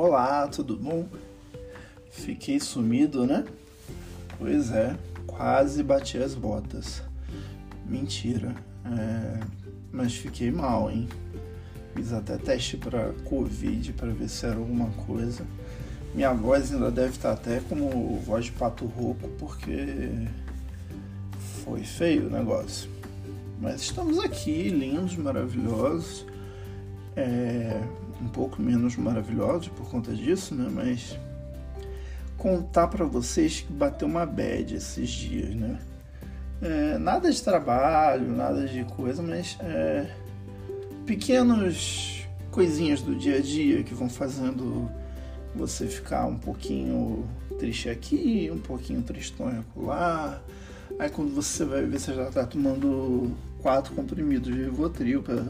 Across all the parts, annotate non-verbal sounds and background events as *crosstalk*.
Olá, tudo bom? Fiquei sumido, né? Pois é, quase bati as botas. Mentira, é... mas fiquei mal, hein? Fiz até teste para Covid para ver se era alguma coisa. Minha voz ainda deve estar até como voz de pato rouco, porque foi feio o negócio. Mas estamos aqui, lindos, maravilhosos. É, um pouco menos maravilhosos por conta disso, né? Mas contar para vocês que bateu uma bad esses dias, né? É, nada de trabalho, nada de coisa, mas é, pequenos coisinhas do dia a dia que vão fazendo você ficar um pouquinho triste aqui, um pouquinho tristonho lá. Aí quando você vai ver, você já tá tomando quatro comprimidos de Rivotril para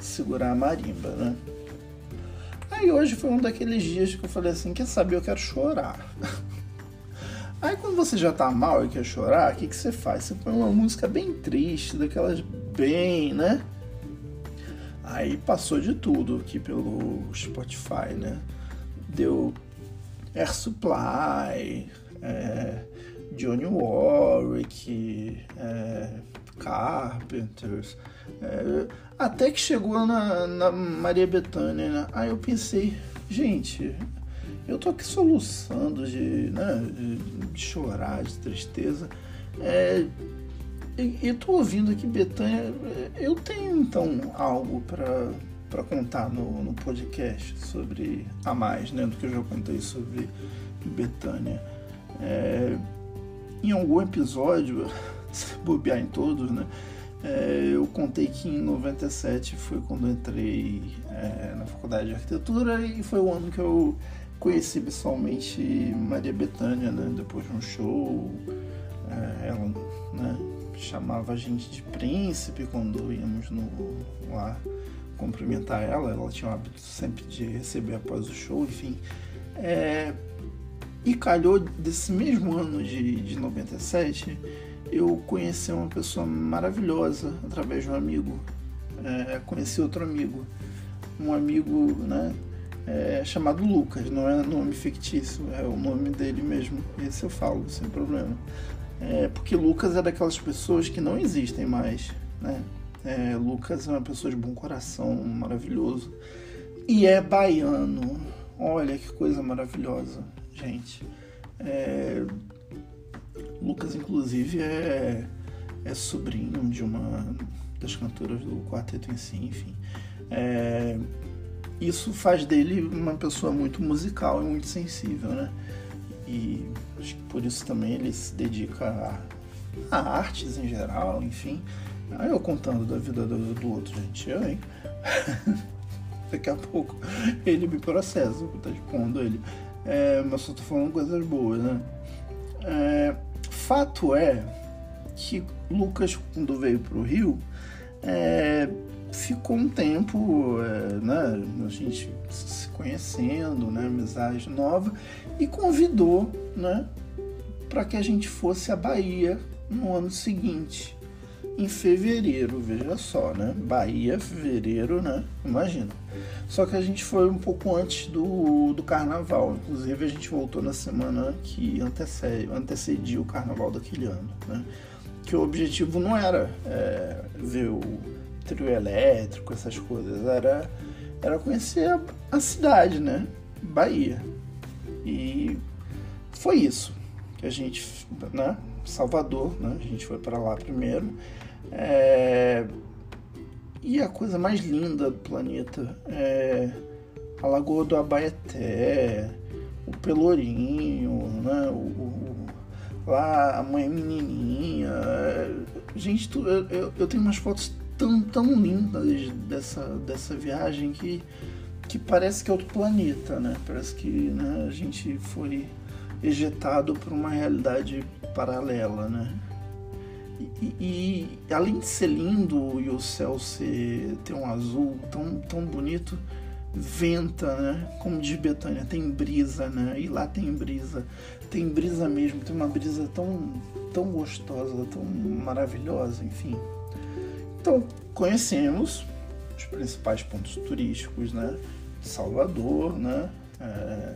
segurar a marimba, né? Aí hoje foi um daqueles dias que eu falei assim, quer saber, eu quero chorar. *laughs* Aí quando você já tá mal e quer chorar, o que, que você faz? Você põe uma música bem triste, daquelas bem, né? Aí passou de tudo aqui pelo Spotify, né? Deu Air Supply, é, Johnny Warwick, é, Carpenters, é, até que chegou na, na Maria Bethânia, né? Aí eu pensei, gente, eu tô aqui soluçando de, né, de chorar, de tristeza. É, e, e tô ouvindo aqui Betânia. Eu tenho então algo para contar no, no podcast sobre a mais, né? Do que eu já contei sobre Betânia. É, em algum episódio, *laughs* bobear em todos, né? É, eu contei que em 97 foi quando entrei é, na faculdade de arquitetura e foi o ano que eu conheci pessoalmente Maria Bethânia, né? Depois de um show, é, ela né, chamava a gente de príncipe quando íamos no, lá cumprimentar ela. Ela tinha o hábito sempre de receber após o show, enfim. É, e calhou desse mesmo ano de, de 97 eu conheci uma pessoa maravilhosa através de um amigo. É, conheci outro amigo, um amigo né, é, chamado Lucas, não é nome fictício, é o nome dele mesmo. Esse eu falo, sem problema. É, porque Lucas é daquelas pessoas que não existem mais. Né? É, Lucas é uma pessoa de bom coração, maravilhoso. E é baiano. Olha que coisa maravilhosa, gente. É, Lucas, inclusive, é, é sobrinho de uma das cantoras do quarteto em si, enfim. É, isso faz dele uma pessoa muito musical e muito sensível, né? E acho que por isso também ele se dedica a, a artes em geral, enfim. Aí eu contando da vida do, do outro, gente, eu, hein? *laughs* Daqui a pouco ele me processa, tá expondo ele. É, mas só tô falando coisas boas, né? É, fato é que Lucas, quando veio para o Rio, é, ficou um tempo, é, né, a gente se conhecendo, né, amizade nova, e convidou né, para que a gente fosse à Bahia no ano seguinte em fevereiro, veja só, né? Bahia, fevereiro, né? Imagina. Só que a gente foi um pouco antes do, do carnaval. Inclusive a gente voltou na semana que antecede, antecedia o carnaval daquele ano, né? Que o objetivo não era é, ver o trio elétrico, essas coisas, era, era conhecer a, a cidade, né? Bahia. E foi isso que a gente, né? Salvador, né? A gente foi para lá primeiro. É... E a coisa mais linda do planeta é a Lagoa do Abaeté, o Pelourinho, né? O, lá a mãe menininha. Gente, tu, eu, eu tenho umas fotos tão, tão lindas dessa, dessa viagem que, que parece que é outro planeta, né? Parece que né, a gente foi ejetado para uma realidade paralela, né? E, e, além de ser lindo e o céu ser ter um azul tão, tão bonito, venta, né? Como diz Betânia, tem brisa, né? E lá tem brisa, tem brisa mesmo, tem uma brisa tão, tão gostosa, tão maravilhosa, enfim. Então conhecemos os principais pontos turísticos, né? Salvador, né? É,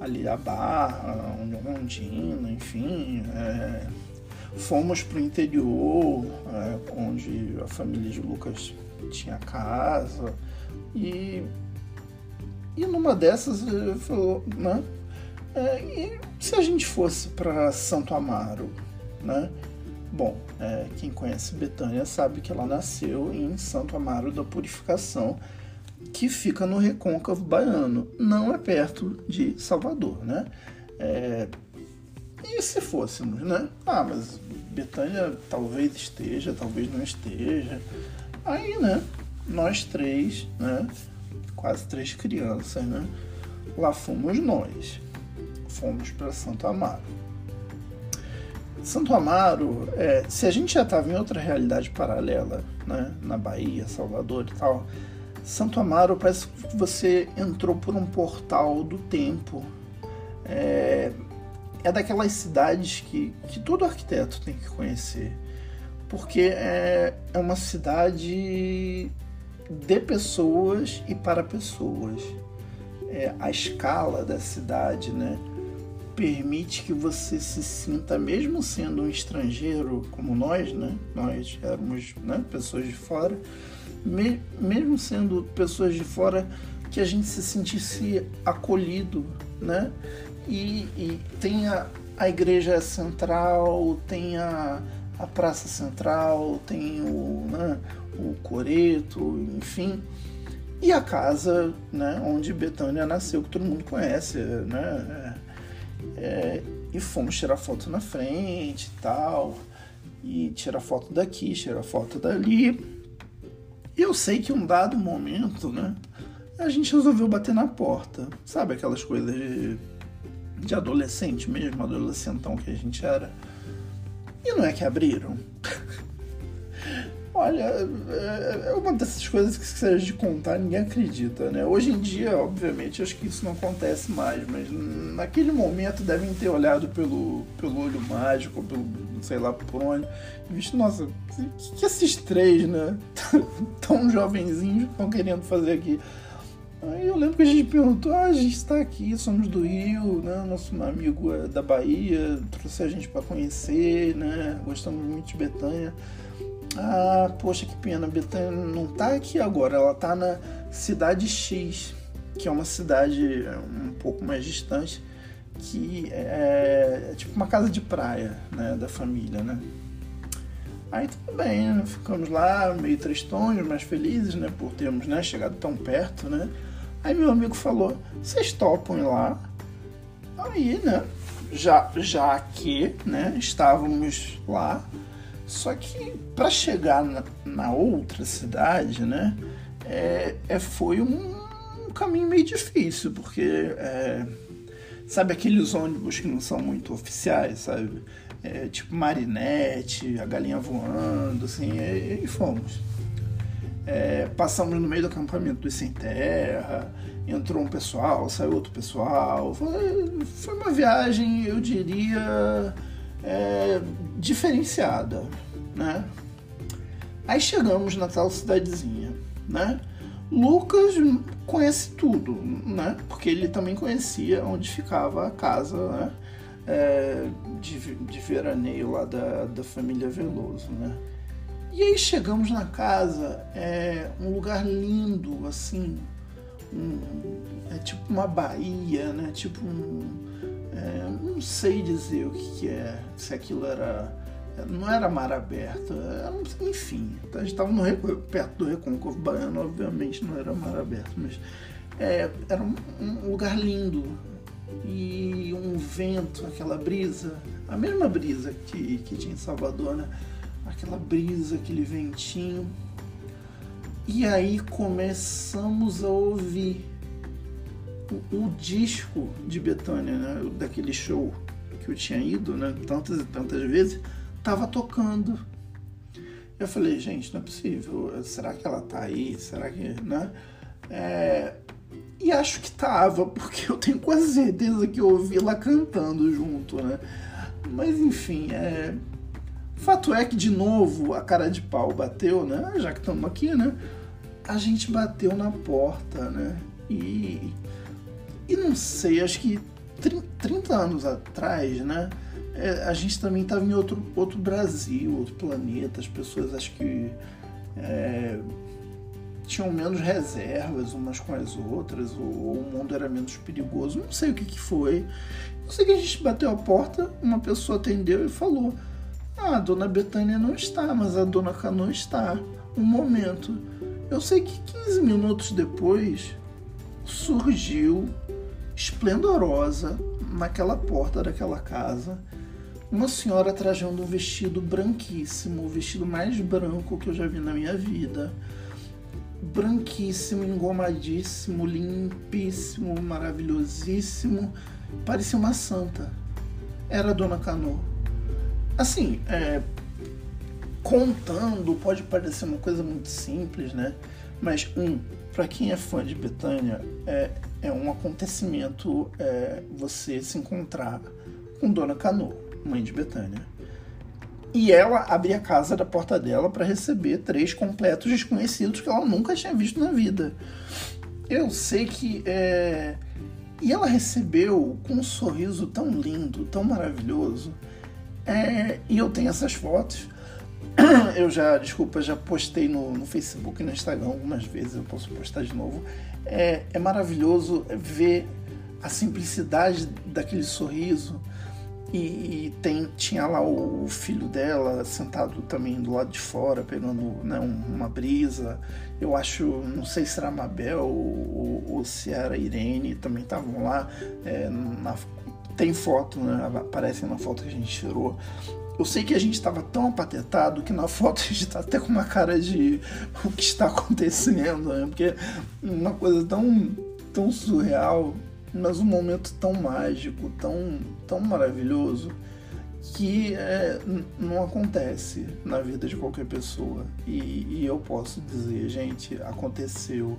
ali a Barra, Londrina, enfim. É, fomos para o interior, é, onde a família de Lucas tinha casa. E, e numa dessas falou, né? É, e se a gente fosse para Santo Amaro, né? Bom, é, quem conhece Betânia sabe que ela nasceu em Santo Amaro da Purificação, que fica no Recôncavo Baiano, não é perto de Salvador, né? É, e se fôssemos, né? Ah, mas Betânia talvez esteja, talvez não esteja. Aí, né? Nós três, né? Quase três crianças, né? Lá fomos nós fomos para Santo Amaro. Santo Amaro, é, se a gente já estava em outra realidade paralela, né, na Bahia, Salvador e tal, Santo Amaro parece que você entrou por um portal do tempo. É, é daquelas cidades que, que todo arquiteto tem que conhecer, porque é, é uma cidade de pessoas e para pessoas. É, a escala da cidade, né? permite que você se sinta, mesmo sendo um estrangeiro como nós, né? Nós éramos né, pessoas de fora, me, mesmo sendo pessoas de fora, que a gente se sentisse acolhido, né? E, e tem a, a igreja central, tem a, a praça central, tem o, né, o coreto, enfim. E a casa, né, onde Betânia nasceu, que todo mundo conhece, né? É, e fomos tirar foto na frente e tal. E tirar foto daqui, tirar foto dali. Eu sei que um dado momento, né? A gente resolveu bater na porta. Sabe aquelas coisas de, de adolescente mesmo, adolescentão que a gente era. E não é que abriram. *laughs* Olha, é, é uma dessas coisas que se a gente contar ninguém acredita, né? Hoje em dia, obviamente, acho que isso não acontece mais, mas naquele momento devem ter olhado pelo, pelo olho mágico, pelo sei lá por onde, e visto, nossa, que, que esses três, né? *laughs* Tão jovenzinhos estão querendo fazer aqui. Aí eu lembro que a gente perguntou, ah, a gente está aqui, somos do Rio, né? Nosso amigo é da Bahia, trouxe a gente para conhecer, né? Gostamos muito de Betânia. Ah, poxa, que pena, Betânia não tá aqui agora, ela tá na cidade X, que é uma cidade um pouco mais distante, que é, é tipo uma casa de praia, né, da família, né? Aí tudo bem, né? ficamos lá meio tristonhos, mas felizes, né, por termos, né, chegado tão perto, né? Aí meu amigo falou, vocês topam ir lá? Aí, né, já, já que, né, estávamos lá, só que para chegar na, na, outra cidade, né, é, é foi um, um, caminho meio difícil, porque é, sabe aqueles ônibus que não são muito oficiais, sabe? É, tipo Marinette, a galinha voando, assim, e, e fomos. É, passamos no meio do acampamento dos Sem Terra, entrou um pessoal, saiu outro pessoal. Foi, foi uma viagem, eu diria, é, diferenciada, né? Aí chegamos na tal cidadezinha, né? Lucas conhece tudo, né? Porque ele também conhecia onde ficava a casa, né? É, de, de veraneio lá da, da família Veloso, né? E aí chegamos na casa, é um lugar lindo, assim, um, é tipo uma baía, né? Tipo um, é, não sei dizer o que, que, é, se aquilo era. Não era mar aberto, era, enfim. A gente estava perto do Recôncavo Baiano, obviamente não era mar aberto, mas é, era um, um, lugar lindo. E um vento, aquela brisa, a mesma brisa que, que tinha em Salvador, né? Aquela brisa, aquele ventinho. E aí começamos a ouvir o, o disco de Betânia, né, daquele show que eu tinha ido né, tantas e tantas vezes, estava tocando. Eu falei, gente, não é possível. Será que ela tá aí? Será que. Né? É... E acho que tava, porque eu tenho quase certeza que eu ouvi lá cantando junto, né? Mas enfim, é... fato é que de novo a cara de pau bateu, né? Já que estamos aqui, né? A gente bateu na porta, né? E E não sei, acho que 30 anos atrás, né? É, a gente também estava em outro, outro Brasil, outro planeta. As pessoas acho que é, tinham menos reservas umas com as outras, ou, ou, o mundo era menos perigoso. Não sei o que, que foi. Não sei que a gente bateu a porta, uma pessoa atendeu e falou: Ah, a dona Betânia não está, mas a dona Cano está. Um momento. Eu sei que 15 minutos depois surgiu esplendorosa naquela porta daquela casa uma senhora trajando um vestido branquíssimo, o vestido mais branco que eu já vi na minha vida. Branquíssimo, engomadíssimo, limpíssimo, maravilhosíssimo. Parecia uma santa. Era a Dona Cano. Assim, é, contando, pode parecer uma coisa muito simples, né? Mas, um, para quem é fã de Betânia, é, é um acontecimento é, você se encontrar com Dona Cano, mãe de Betânia. E ela abria a casa da porta dela para receber três completos desconhecidos que ela nunca tinha visto na vida. Eu sei que. É... E ela recebeu com um sorriso tão lindo, tão maravilhoso. É... E eu tenho essas fotos. *clears throat* Eu já, desculpa, já postei no, no Facebook e no Instagram algumas vezes, eu posso postar de novo. É, é maravilhoso ver a simplicidade daquele sorriso e, e, tem, tinha lá o, filho dela sentado também do lado de fora, pegando né, uma brisa. Eu acho, não sei se era Mabel ou, ou se era Irene, também estavam lá. É, na, tem foto, né, aparece na foto que a gente tirou. Eu sei que a gente estava tão apatetado que na foto a gente está até com uma cara de o que está acontecendo, né? porque uma coisa tão, tão surreal mas um momento tão mágico, tão, tão maravilhoso, que é, não acontece na vida de qualquer pessoa. E, e, eu posso dizer, gente, aconteceu.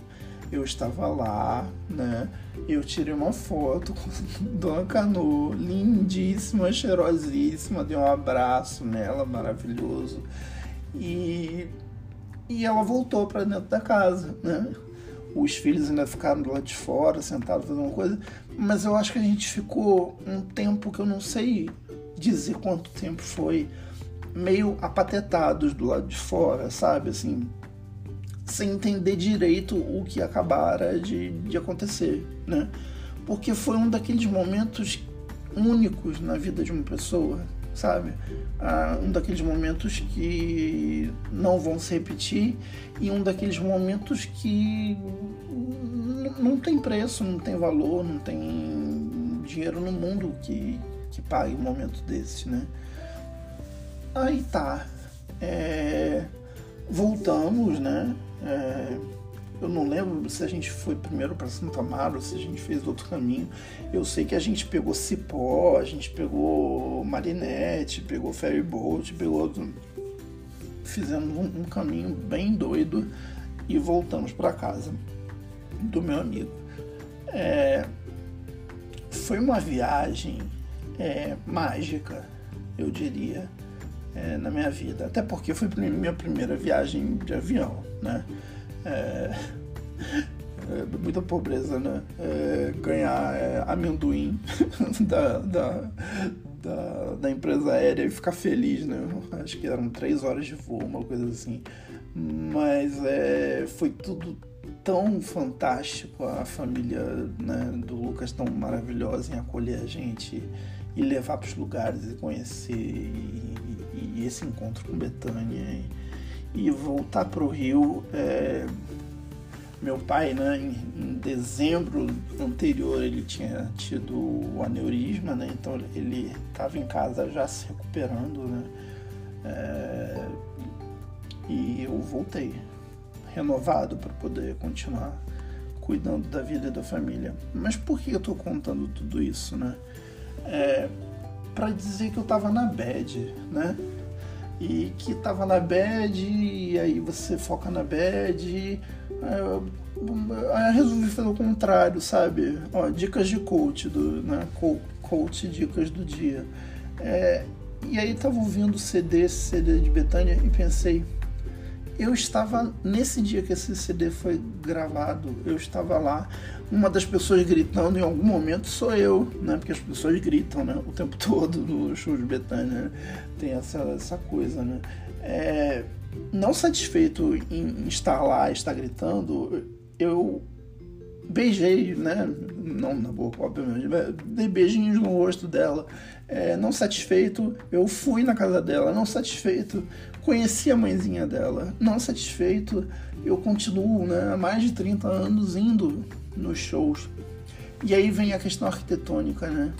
Eu estava lá, né? Eu tirei uma foto com *laughs* Dona Cano, lindíssima, cheirosíssima, dei um abraço nela, maravilhoso. E, e ela voltou para dentro da casa, né? os filhos ainda ficaram do lado de fora, sentados fazendo uma coisa, mas eu acho que a gente ficou um tempo que eu não sei dizer quanto tempo foi, meio apatetados do lado de fora, sabe? Assim, sem entender direito o que acabara de, de acontecer, né? Porque foi um daqueles momentos únicos na vida de uma pessoa, sabe? Ah, um daqueles momentos que não vão se repetir e um daqueles momentos que não tem preço, não tem valor, não tem dinheiro no mundo que, que pague um momento desse, né? Aí tá. É, voltamos, né? É, eu não lembro se a gente foi primeiro para Santa Amaro, se a gente fez outro caminho. Eu sei que a gente pegou Cipó, a gente pegou Marinette, pegou Ferry Boat, pegou. Fizemos um, um caminho bem doido e voltamos para casa do meu amigo. É, foi uma viagem é, mágica, eu diria, é, na minha vida. Até porque foi minha primeira viagem de avião, né? É, é muita pobreza, né? É, ganhar é, amendoim *laughs* da, da, da, da, empresa aérea e ficar feliz, né? Acho que eram três horas de voo, uma coisa assim. Mas é, foi tudo tão fantástico, a família né, do Lucas tão maravilhosa em acolher a gente e levar para os lugares e conhecer e, e, esse encontro com Betânia e voltar para o Rio. É, meu pai, né, em, em, dezembro anterior, ele tinha tido o aneurisma, né, então ele estava em casa já se recuperando, né, é, e eu voltei renovado para poder continuar cuidando da vida e da família. Mas por que eu estou contando tudo isso, né? É, para dizer que eu estava na bad, né? E que estava na bad, e aí você foca na bad. É, aí eu resolvi fazer o contrário, sabe? Ó, dicas de coach, do, né? Coach dicas do dia. É, e aí tava ouvindo CD, CD de Betânia e pensei, eu estava nesse dia que esse CD foi gravado, eu estava lá. Uma das pessoas gritando em algum momento sou eu, né? Porque as pessoas gritam, né? O tempo *laughs* todo no show de Betânia. Né? Tem essa, essa coisa, né? É, não satisfeito em estar lá, estar gritando, eu beijei, né? Não na boca, obviamente, dei beijinhos no rosto dela. É, não satisfeito, eu fui na casa dela. Não satisfeito, conheci a mãezinha dela. Não satisfeito, eu continuo, né? Há mais de 30 anos indo nos shows. E aí vem a questão arquitetônica, né?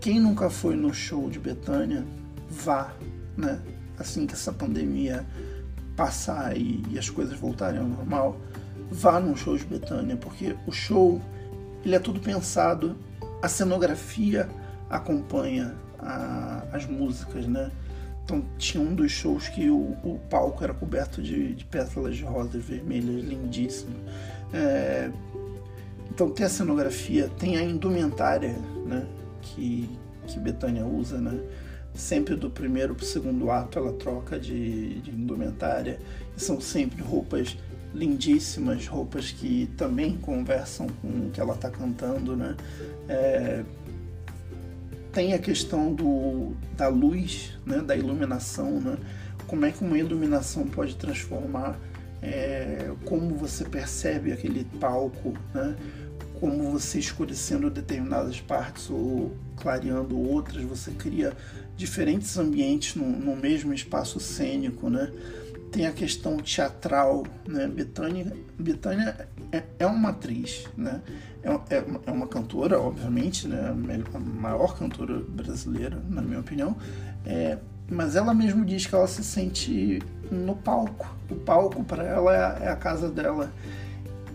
Quem nunca foi no show de Betânia, vá, né? Assim que essa pandemia passar e, e as coisas voltarem ao normal vá num show de Betânia, porque o show ele é tudo pensado, a cenografia acompanha a, as músicas, né? Então tinha um dos shows que o, o palco era coberto de, de, pétalas de rosas vermelhas, lindíssimo. É, então tem a cenografia, tem a indumentária, né? Que, que Betânia usa, né? Sempre do primeiro para o segundo ato ela troca de, de indumentária. E são sempre roupas lindíssimas, roupas que também conversam com o que ela está cantando, né? É, tem a questão do, da luz, né? da iluminação, né? Como é que uma iluminação pode transformar é, como você percebe aquele palco, né? Como você escurecendo determinadas partes ou clareando outras, você cria diferentes ambientes no, no mesmo espaço cênico, né? tem a questão teatral, né? Betânia, é, é uma atriz, né? É, é, é, uma cantora, obviamente, né? A maior cantora brasileira, na minha opinião. É, mas ela mesmo diz que ela se sente no palco. O palco para ela é é a casa dela.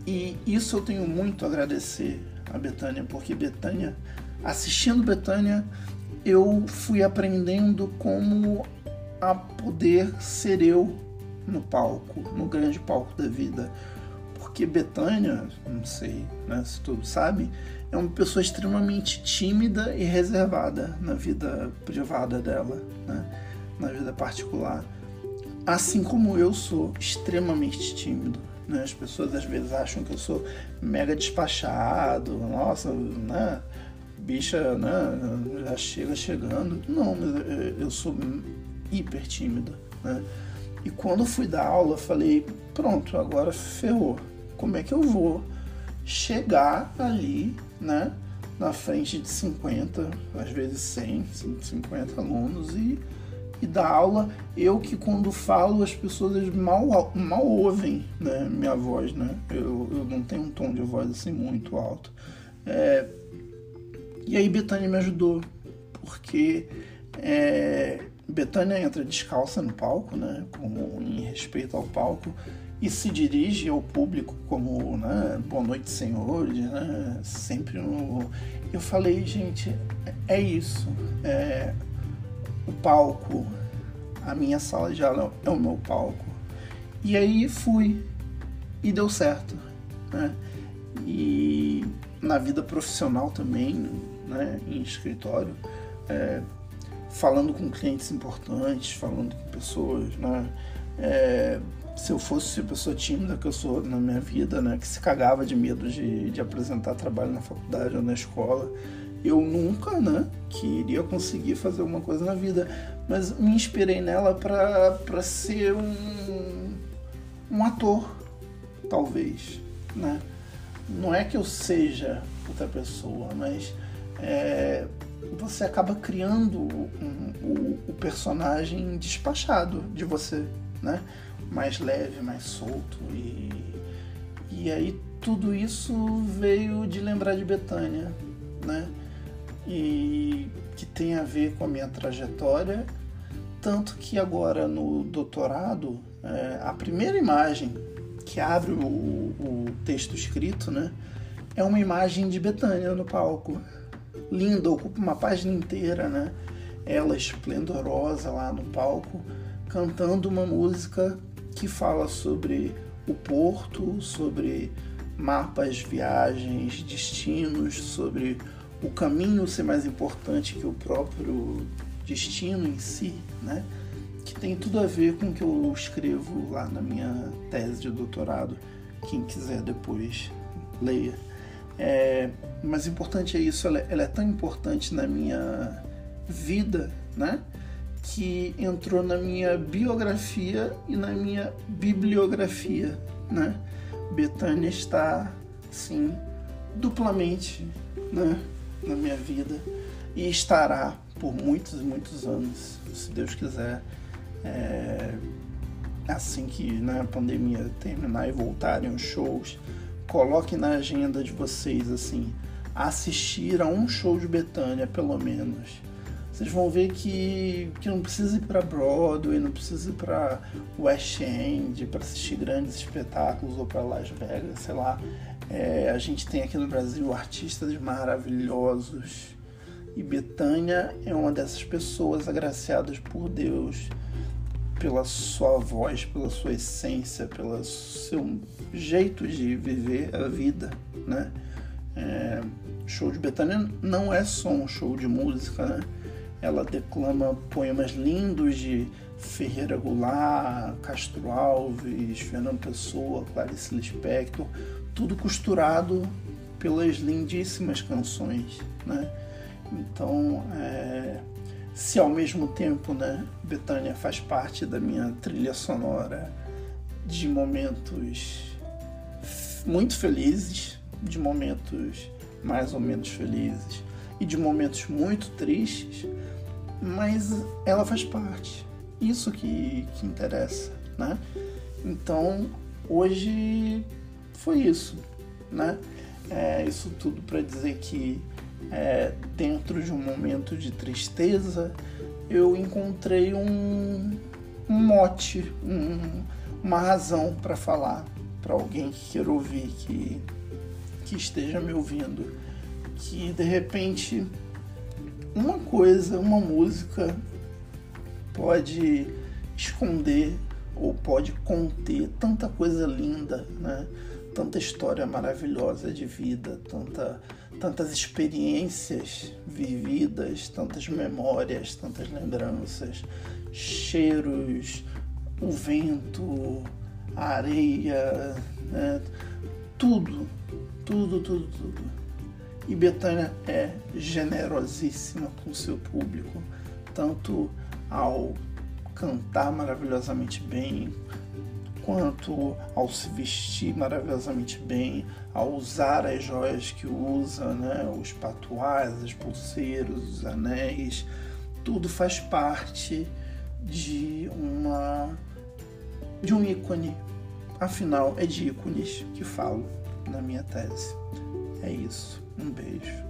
E isso eu tenho muito a agradecer a Betânia, porque Betânia, assistindo Betânia, eu fui aprendendo como a poder ser eu no palco, no grande palco da vida. Porque Betânia, não sei né, se todos sabem, é uma pessoa extremamente tímida e reservada na vida privada dela, né, na vida particular. Assim como eu sou extremamente tímido. Né? As pessoas às vezes acham que eu sou mega despachado, nossa, né? bicha né? já chega chegando. Não, eu sou hiper tímido. Né? E quando fui dar aula, falei: pronto, agora ferrou. Como é que eu vou chegar ali, né, na frente de 50, às vezes 100, 150 alunos e, e dar aula? Eu que quando falo as pessoas mal, mal ouvem né, minha voz, né? Eu, eu não tenho um tom de voz assim muito alto. É, e aí Betânia me ajudou, porque é, Betânia entra descalça no palco, né, como em respeito ao palco, e se dirige ao público como, né, boa noite, senhores, né, sempre no... Eu falei, gente, é isso, é o palco, a minha sala de aula é o meu palco. E aí fui, e deu certo, né, e na vida profissional também, né, em escritório, é, falando com clientes importantes, falando com pessoas, né? É, se eu fosse a pessoa tímida que eu sou na minha vida, né, que se cagava de medo de, de apresentar trabalho na faculdade ou na escola, eu nunca, né, que iria conseguir fazer alguma coisa na vida, mas me inspirei nela para ser um, um ator, talvez, né? Não é que eu seja outra pessoa, mas é, você acaba criando um, o, o, personagem despachado de você, né? Mais leve, mais solto e e aí tudo isso veio de lembrar de Betânia, né? E que tem a ver com a minha trajetória, tanto que agora no doutorado é, a primeira imagem que abre o, o texto escrito, né? É uma imagem de Betânia no palco linda, ocupa uma página inteira, né? Ela esplendorosa lá no palco, cantando uma música que fala sobre o porto, sobre mapas, viagens, destinos, sobre o caminho ser mais importante que o próprio destino em si, né? que tem tudo a ver com o que eu escrevo lá na minha tese de doutorado. Quem quiser depois leia. É, mas importante é isso, ela, ela é tão importante na minha vida, né? Que entrou na minha biografia e na minha bibliografia, né? Betânia está, sim, duplamente, né? Na minha vida e estará por muitos, muitos anos, se Deus quiser. É, assim que né, a pandemia terminar e voltarem os shows, coloque na agenda de vocês assim, assistir a um show de Betânia, pelo menos. Vocês vão ver que, que não precisa ir para Broadway, não precisa ir para West End para assistir grandes espetáculos ou para Las Vegas, sei lá. É, a gente tem aqui no Brasil artistas maravilhosos e Betânia é uma dessas pessoas agraciadas por Deus pela sua voz, pela sua essência, pelo seu jeito de viver a vida, né? É, show de Betânia não é só um show de música, né? Ela declama poemas lindos de Ferreira Goulart, Castro Alves, Fernando Pessoa, Clarice Lispector, tudo costurado pelas lindíssimas canções, né? Então, é, se ao mesmo tempo, né, Betânia faz parte da minha trilha sonora de momentos muito felizes, de momentos mais ou menos felizes e de momentos muito tristes, mas ela faz parte. Isso que, que interessa, né? Então, hoje foi isso, né? É, isso tudo para dizer que é, dentro de um momento de tristeza, eu encontrei um, um mote, um, uma razão para falar para alguém que queira ouvir, que, que esteja me ouvindo, que de repente uma coisa, uma música pode esconder ou pode conter tanta coisa linda, né? Tanta história maravilhosa de vida, tanta tantas experiências vividas, tantas memórias, tantas lembranças, cheiros, o vento, a areia, né? tudo, tudo, tudo, tudo. E Betânia é generosíssima com o seu público, tanto ao cantar maravilhosamente bem, quanto ao se vestir maravilhosamente bem, ao usar as joias que usa, né? os patuás, as pulseiras, os anéis, tudo faz parte de uma de um ícone. Afinal, é de ícones que falo na minha tese. É isso. Um beijo.